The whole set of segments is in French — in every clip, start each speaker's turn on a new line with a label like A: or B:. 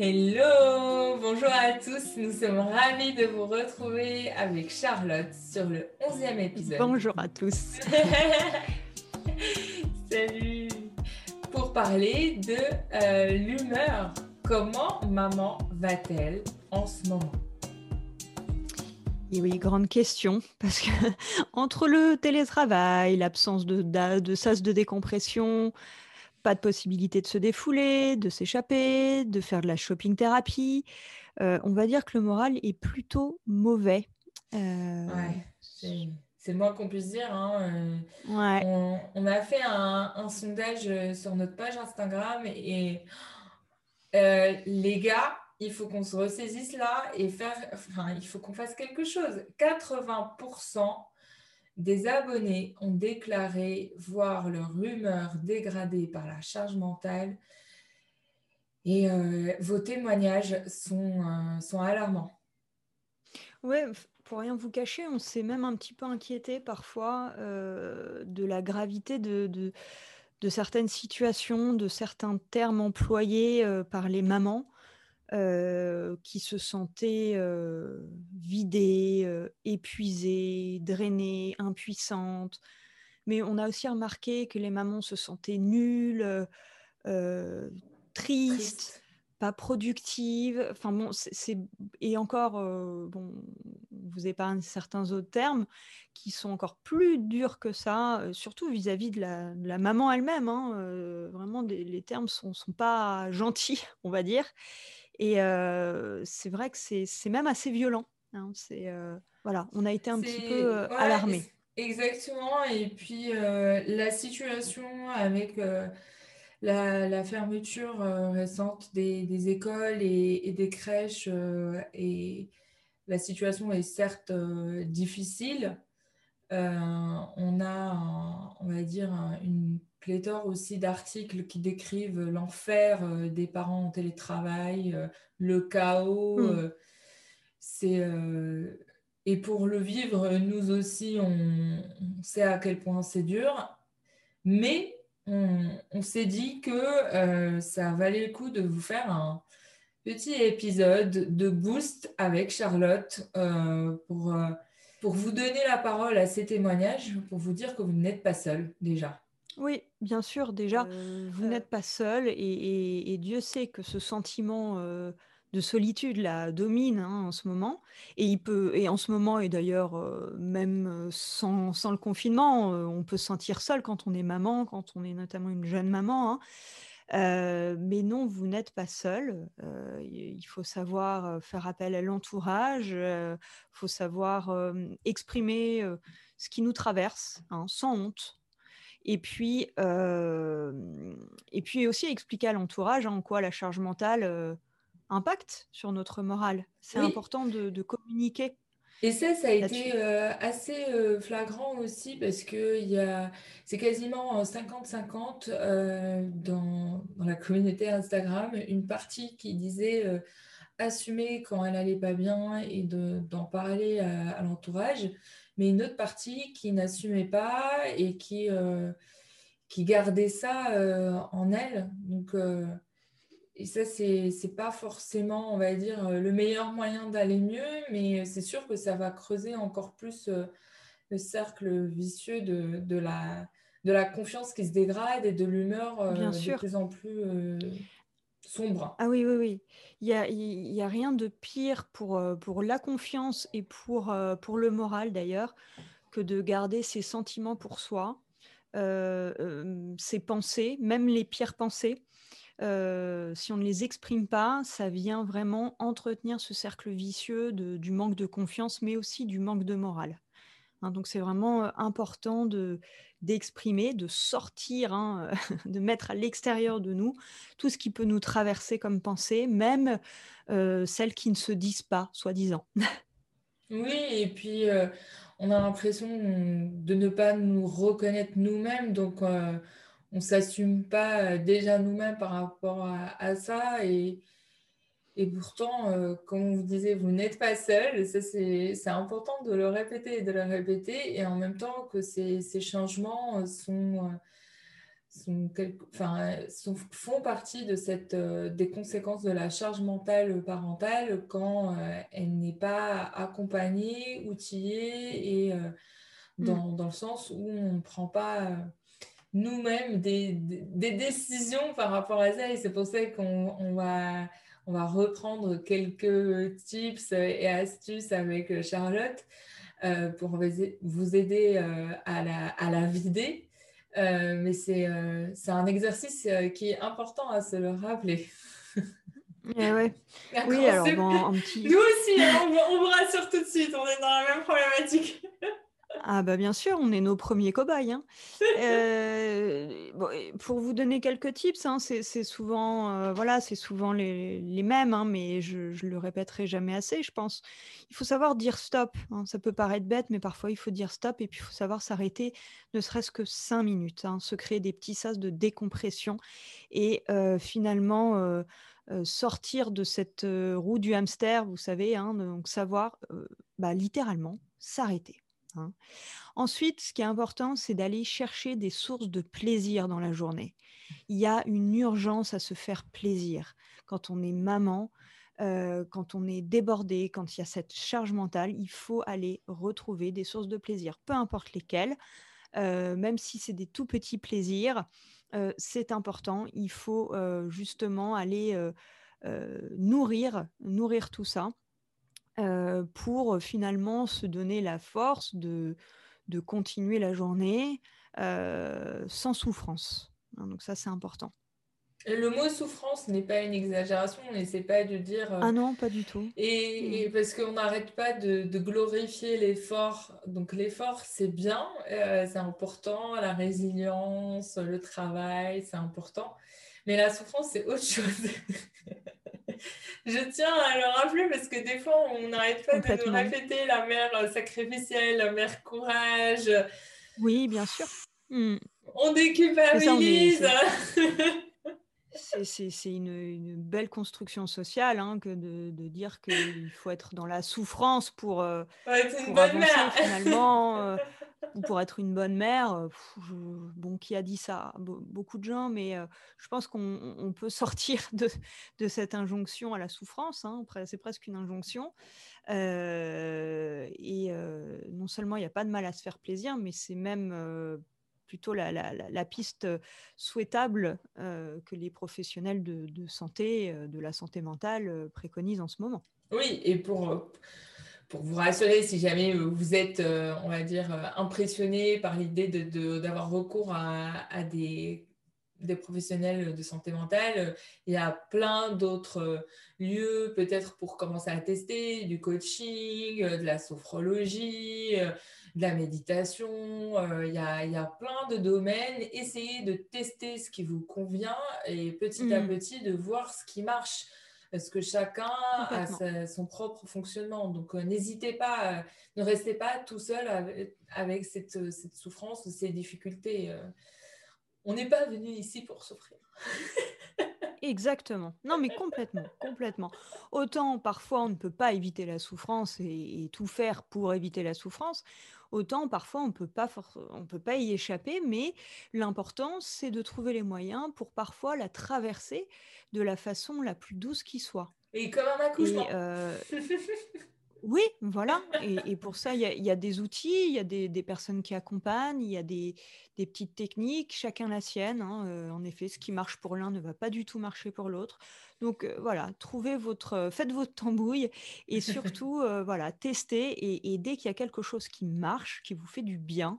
A: Hello, bonjour à tous, nous sommes ravis de vous retrouver avec Charlotte sur le 11e épisode.
B: Bonjour à tous.
A: Salut. Pour parler de euh, l'humeur, comment maman va-t-elle en ce moment?
B: Et oui, grande question, parce que entre le télétravail, l'absence de, de sas de décompression, pas de possibilité de se défouler, de s'échapper, de faire de la shopping thérapie. Euh, on va dire que le moral est plutôt mauvais.
A: Euh, c'est le moins qu'on puisse dire. Hein. Euh, on, a fait un, sondage sur notre page Instagram et, les gars, il faut qu'on se ressaisisse là et faire, enfin, il faut qu'on fasse quelque chose. 80% des abonnés ont déclaré voir leur humeur dégradée par la charge mentale et euh, vos témoignages sont, euh, alarmants.
B: Oui, pour rien vous cacher, on s'est même un petit peu inquiété parfois euh, de la gravité de, certaines situations, de certains termes employés par les mamans. Euh, qui se sentaient euh, vidées, euh, épuisées, drainées, impuissantes. Mais on a aussi remarqué que les mamans se sentaient nulles, tristes, pas productives. Enfin bon, c'est et encore, bon, vous épargne certains autres termes qui sont encore plus durs que ça, surtout vis-à-vis de, la, maman elle-même. Hein, vraiment, les termes sont, sont pas gentils, on va dire. Et c'est vrai que c'est même assez violent. Hein. c'est voilà, on a été un petit peu alarmés.
A: Exactement. Et puis la situation avec la, fermeture récente des, écoles et, des crèches et la situation est certes difficile. On a, on va dire, une pléthore aussi d'articles qui décrivent l'enfer euh, des parents en télétravail, euh, le chaos. Hmm. Euh, c'est et pour le vivre, nous aussi, on, sait à quel point c'est dur, mais on, s'est dit que ça valait le coup de vous faire un petit épisode de boost avec Charlotte pour, pour vous donner la parole à ces témoignages, pour vous dire que vous n'êtes pas seul déjà.
B: Oui, bien sûr, déjà, euh, vous n'êtes pas seul et, Dieu sait que ce sentiment euh, de solitude là domine hein, en ce moment. Et il peut, et en ce moment, et d'ailleurs, euh, même sans, le confinement, on peut se sentir seul quand on est maman, quand on est notamment une jeune maman. Hein. Mais non, vous n'êtes pas seul. il faut savoir faire appel à l'entourage. Il faut savoir exprimer ce qui nous traverse, hein, sans honte. Et puis, et puis aussi expliquer à l'entourage en quoi la charge mentale impacte sur notre morale. C'est important de, communiquer.
A: Et ça, ça a été assez flagrant aussi parce que c'est quasiment 50-50 dans, dans, la communauté Instagram, une partie qui disait assumer quand elle n'allait pas bien et d'en parler à l'entourage mais une autre partie qui n'assumait pas et qui, euh, qui gardait ça euh, en elle. Donc, euh, et ça, c'est n'est pas forcément, on va dire, le meilleur moyen d'aller mieux, mais c'est sûr que ça va creuser encore plus le cercle vicieux de, de, la, de la confiance qui se dégrade et de l'humeur de plus en plus sombre.
B: Ah oui, oui, oui. Il n'y a, y a rien de pire pour, euh, pour la confiance et pour, euh, pour le moral d'ailleurs que de garder ses sentiments pour soi, euh, ses pensées, même les pires pensées. Si on ne les exprime pas, ça vient vraiment entretenir ce cercle vicieux du manque de confiance, mais aussi du manque de morale. Hein, donc c'est vraiment important de, d'exprimer, de sortir, hein, de mettre à l'extérieur de nous tout ce qui peut nous traverser comme pensée, même celles qui ne se disent pas, soi-disant.
A: oui, et puis on a l'impression de ne pas nous reconnaître nous-mêmes, donc on ne s'assume pas déjà nous-mêmes par rapport à ça. Et, et pourtant, euh, comme on vous disait, vous n'êtes pas seul. Ça, c'est important de le répéter et de le répéter. Et en même temps que ces, changements sont font partie de cette, des conséquences de la charge mentale parentale quand elle n'est pas accompagnée, outillée et mmh. dans, dans, le sens où on ne prend pas nous-mêmes des, des, décisions par rapport à ça. Et c'est pour ça qu'on on va, on va reprendre quelques tips et astuces avec Charlotte euh, pour vous aider euh, à, la, à la vider. Euh, mais c'est un exercice qui est important à se le rappeler.
B: Eh ouais. Oui, alors bon, un petit...
A: Nous aussi, hein, on, on vous rassure tout de suite, on est dans la même problématique.
B: Ah bah bien sûr, on est nos premiers cobayes. Hein. Euh, pour vous donner quelques tips, hein, c'est souvent, euh, voilà, c'est souvent les, mêmes, hein, mais je, ne le répéterai jamais assez, je pense. Il faut savoir dire stop. Ça peut paraître bête, mais parfois il faut dire stop et puis il faut savoir s'arrêter, ne serait-ce que cinq minutes, se créer des petits sas de décompression et euh, finalement sortir de cette roue du hamster, vous savez, donc savoir bah, littéralement s'arrêter. Hein. Ensuite, ce qui est important, c'est d'aller chercher des sources de plaisir dans la journée. Il y a une urgence à se faire plaisir. Quand on est maman, euh, quand on est débordé, quand il y a cette charge mentale, il faut aller retrouver des sources de plaisir, peu importe lesquelles, euh, même si c'est des tout petits plaisirs, euh, c'est important. Il faut justement aller nourrir, nourrir tout ça pour finalement se donner la force de, de continuer la journée sans souffrance. Hein, donc ça, c'est important.
A: Le mot souffrance n'est pas une exagération, on n'essaie pas de dire...
B: Ah non, pas du tout.
A: Et, mmh. parce qu'on n'arrête pas de, de glorifier l'effort. Donc l'effort, c'est bien, c'est important, la résilience, le travail, c'est important. Mais la souffrance, c'est autre chose. je tiens à le rappeler parce que des fois, on n'arrête pas de nous répéter la mère euh, sacrificielle, la mère courage.
B: Oui, bien sûr.
A: Hmm. On déculpabilise.
B: C'est une, une, belle construction sociale hein, que de, de dire qu'il faut être dans la souffrance pour, euh, pour avancer mère. finalement. Euh, pour être une bonne mère, bon, qui a dit ça Beaucoup de gens, mais je pense qu'on peut sortir de, cette injonction à la souffrance. Hein, c'est presque une injonction. Et non seulement il n'y a pas de mal à se faire plaisir, mais c'est même plutôt la, piste souhaitable que les professionnels de, santé, de la santé mentale préconisent en ce moment.
A: Oui, et pour pour vous rassurer, si jamais vous êtes, euh, on va dire, euh, impressionné par l'idée d'avoir de, recours à, des, des, professionnels de santé mentale, il y a plein d'autres lieux, peut-être pour commencer à tester, du coaching, de la sophrologie, de la méditation. Il y a, il y a plein de domaines. Essayez de tester ce qui vous convient et petit à mmh. petit de voir ce qui marche parce que chacun a son propre fonctionnement. Donc, euh, n'hésitez pas, euh, ne restez pas tout seul avec, cette, euh, cette, souffrance ou ces difficultés. on n'est pas venu ici pour souffrir.
B: Exactement. Non, mais complètement, complètement. Autant parfois on ne peut pas éviter la souffrance et, et tout faire pour éviter la souffrance, autant parfois on peut pas on peut pas y échapper, mais l'important c'est de trouver les moyens pour parfois la traverser de la façon la plus douce qui soit.
A: Et comme un accouchement.
B: Euh, oui, voilà. Et, pour ça, il y, a des outils, il y a des, personnes qui accompagnent, il y a des, petites techniques, chacun la sienne. Hein, euh, en effet, ce qui marche pour l'un ne va pas du tout marcher pour l'autre. Donc euh, voilà, trouvez votre, faites votre tambouille et surtout voilà, testez. Et, et dès qu'il y a quelque chose qui marche, qui vous fait du bien,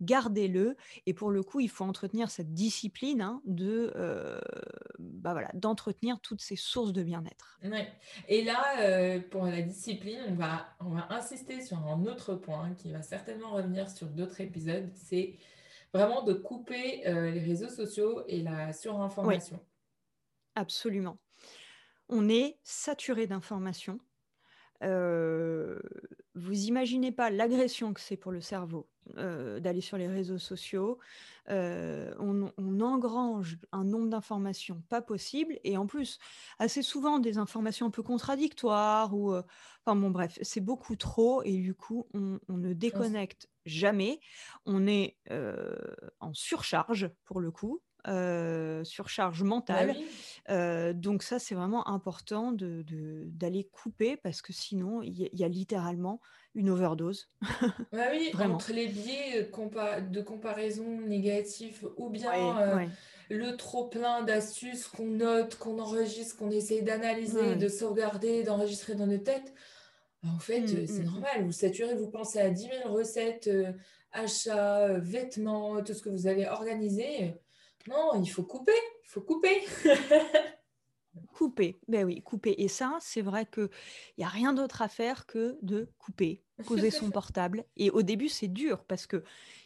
B: gardez-le. Et pour le coup, il faut entretenir cette discipline hein, de, euh, bah voilà, d'entretenir toutes ces sources de bien-être.
A: Et là, euh, pour la discipline, on va, on va insister sur un autre point qui va certainement revenir sur d'autres épisodes. C'est vraiment de couper euh, les réseaux sociaux et la surinformation.
B: absolument. On est saturé d'informations. Vous imaginez pas l'agression que c'est pour le cerveau euh, d'aller sur les réseaux sociaux. Euh, on, engrange un nombre d'informations pas possible et en plus assez souvent des informations un peu contradictoires ou euh, enfin bon bref c'est beaucoup trop et du coup on, ne déconnecte jamais on est en surcharge pour le coup surcharge mentale. Bah donc ça, c'est vraiment important d'aller couper parce que sinon, il y, a littéralement une overdose.
A: Bah oui, entre les biais de comparaison négative ou bien le trop plein d'astuces qu'on note, qu'on enregistre, qu'on essaie d'analyser, de sauvegarder, d'enregistrer dans nos têtes, en fait, mmh, c'est mmh, mmh. normal. Vous saturez, vous pensez à 10 000 recettes, achats, vêtements, tout ce que vous avez organisé. Non, il faut couper, faut couper.
B: couper, ben oui, couper. Et ça, c'est vrai qu'il n'y a rien d'autre à faire que de couper, poser son portable. Et au début, c'est dur parce qu'il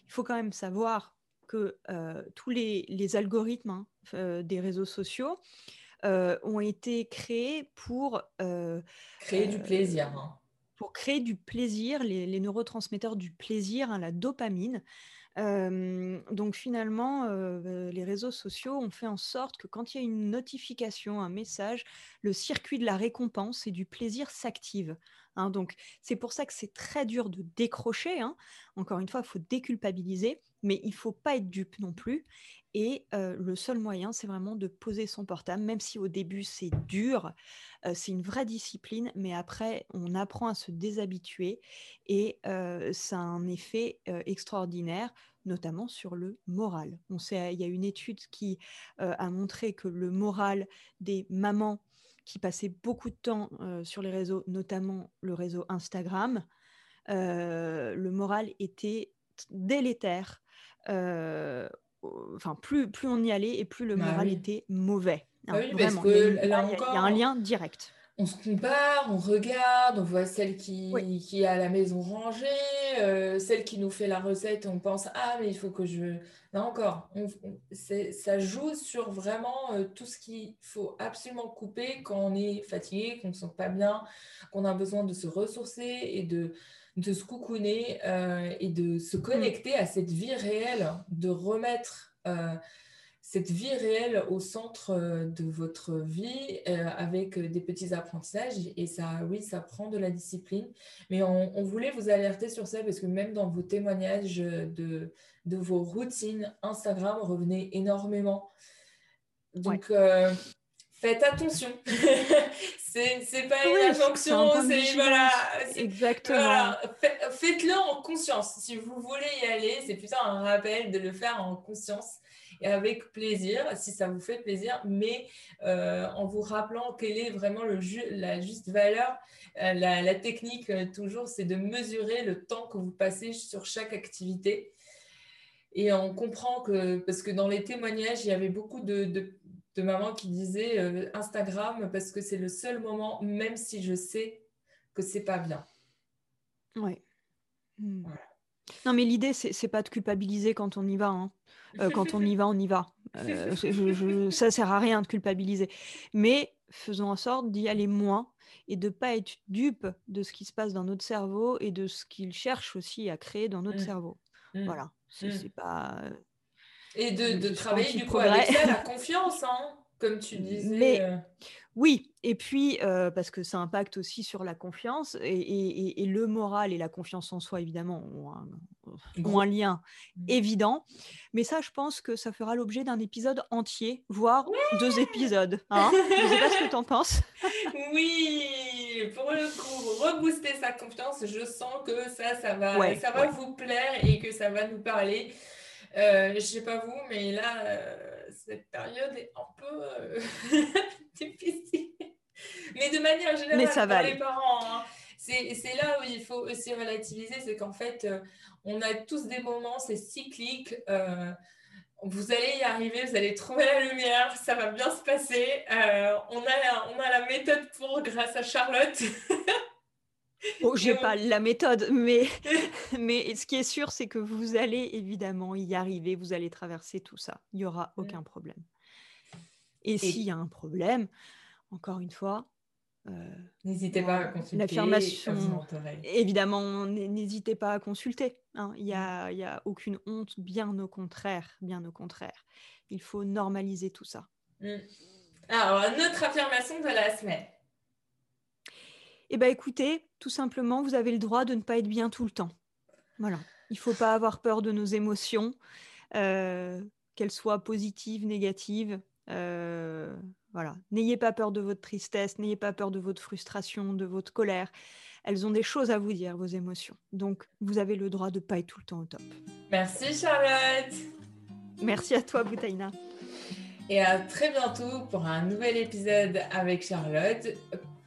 B: faut quand même savoir que euh, tous les, algorithmes hein, euh, des réseaux sociaux euh, ont été créés pour...
A: créer du plaisir. Hein.
B: Pour créer du plaisir, les, neurotransmetteurs du plaisir, hein, la dopamine donc finalement, les réseaux sociaux ont fait en sorte que quand il y a une notification, un message, le circuit de la récompense et du plaisir s'active. Hein. donc c'est pour ça que c'est très dur de décrocher. Hein. Encore une fois, il faut déculpabiliser, mais il faut pas être dupe non plus. Et le seul moyen, c'est vraiment de poser son portable, même si au début c'est dur, c'est une vraie discipline, mais après on apprend à se déshabituer et ça a un effet extraordinaire, notamment sur le moral. Il y a une étude qui a montré que le moral des mamans qui passaient beaucoup de temps sur les réseaux, notamment le réseau Instagram, le moral était délétère enfin, plus, plus on y allait et plus le bah moral était mauvais.
A: Hein, bah il,
B: y a, un lien direct.
A: On se compare, on regarde, on voit celle qui, qui est à la maison rangée, euh, celle qui nous fait la recette, on pense ah mais il faut que je là encore, ça joue sur vraiment euh, tout ce qu'il faut absolument couper quand on est fatigué, qu'on ne se sent pas bien, qu'on a besoin de se ressourcer et de de se coucouner euh, et de se connecter à cette vie réelle, de remettre euh, cette vie réelle au centre euh, de votre vie avec des petits apprentissages. Et ça, oui, ça prend de la discipline. Mais on, voulait vous alerter sur ça parce que même dans vos témoignages de, de vos routines, Instagram revenait énormément. Donc, faites attention. c'est pas une injonction, c'est voilà.
B: Exactement.
A: Faites-le en conscience. Si vous voulez y aller, c'est plutôt un rappel de le faire en conscience et avec plaisir, si ça vous fait plaisir, mais euh, en vous rappelant quelle est vraiment le la juste valeur. Euh, la, la, technique, euh, toujours, c'est de mesurer le temps que vous passez sur chaque activité. Et on comprend que, parce que dans les témoignages, il y avait beaucoup de, de de maman qui disait euh, Instagram parce que c'est le seul moment, même si je sais que c'est pas bien.
B: Ouais. Hmm. Non, mais l'idée, c'est pas de culpabiliser quand on y va. Hein. Euh, quand on y va, on y va. Euh, je, ça sert à rien de culpabiliser. Mais faisons en sorte d'y aller moins et de pas être dupe de ce qui se passe dans notre cerveau et de ce qu'il cherche aussi à créer dans notre mmh. cerveau. Mmh. Voilà. C'est pas
A: et de, travailler du coup avec la confiance, hein, comme tu disais.
B: Mais, euh. Oui, et puis euh, parce que ça impacte aussi sur la confiance et, le moral et la confiance en soi, évidemment, ont un, lien mmh. évident. Mais ça, je pense que ça fera l'objet d'un épisode entier, voire deux épisodes. Hein je ne sais pas ce que tu en penses.
A: oui, pour le coup, rebooster sa confiance, je sens que ça, ça va, ça va vous plaire et que ça va nous parler. Euh, je ne sais pas vous, mais là, euh, cette période est un peu euh, difficile. Mais de manière générale, pour les parents, hein, c'est là où il faut aussi relativiser, c'est qu'en fait, on a tous des moments, c'est cyclique. vous allez y arriver, vous allez trouver la lumière, ça va bien se passer. on, a, on a la méthode pour grâce à Charlotte.
B: Bon, j'ai pas la méthode, mais, mais ce qui est sûr, c'est que vous allez évidemment y arriver, vous allez traverser tout ça. Il n'y aura mmh. aucun problème. Et, s'il y a un problème, encore une fois,
A: euh, n'hésitez pas à consulter.
B: L'affirmation, évidemment, n'hésitez pas à consulter. Hein. Il n'y a, y a aucune honte, bien au contraire, bien au contraire. Il faut normaliser tout ça.
A: Mmh. Alors, notre affirmation de la semaine.
B: Eh bien, écoutez, tout simplement, vous avez le droit de ne pas être bien tout le temps. Voilà. Il ne faut pas avoir peur de nos émotions. Euh, qu'elles soient positives, négatives. voilà, n'ayez pas peur de votre tristesse, n'ayez pas peur de votre frustration, de votre colère. Elles ont des choses à vous dire, vos émotions. Donc, vous avez le droit de pas être tout le temps au top.
A: Merci Charlotte.
B: Merci à toi, Boutaina.
A: Et à très bientôt pour un nouvel épisode avec Charlotte,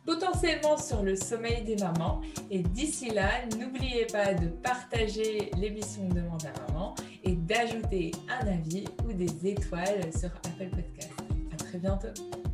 A: potentiellement sur le sommeil des mamans. Et d'ici là, n'oubliez pas de partager l'émission Demande à maman et d'ajouter un avis ou des étoiles sur Apple Podcast. À très bientôt.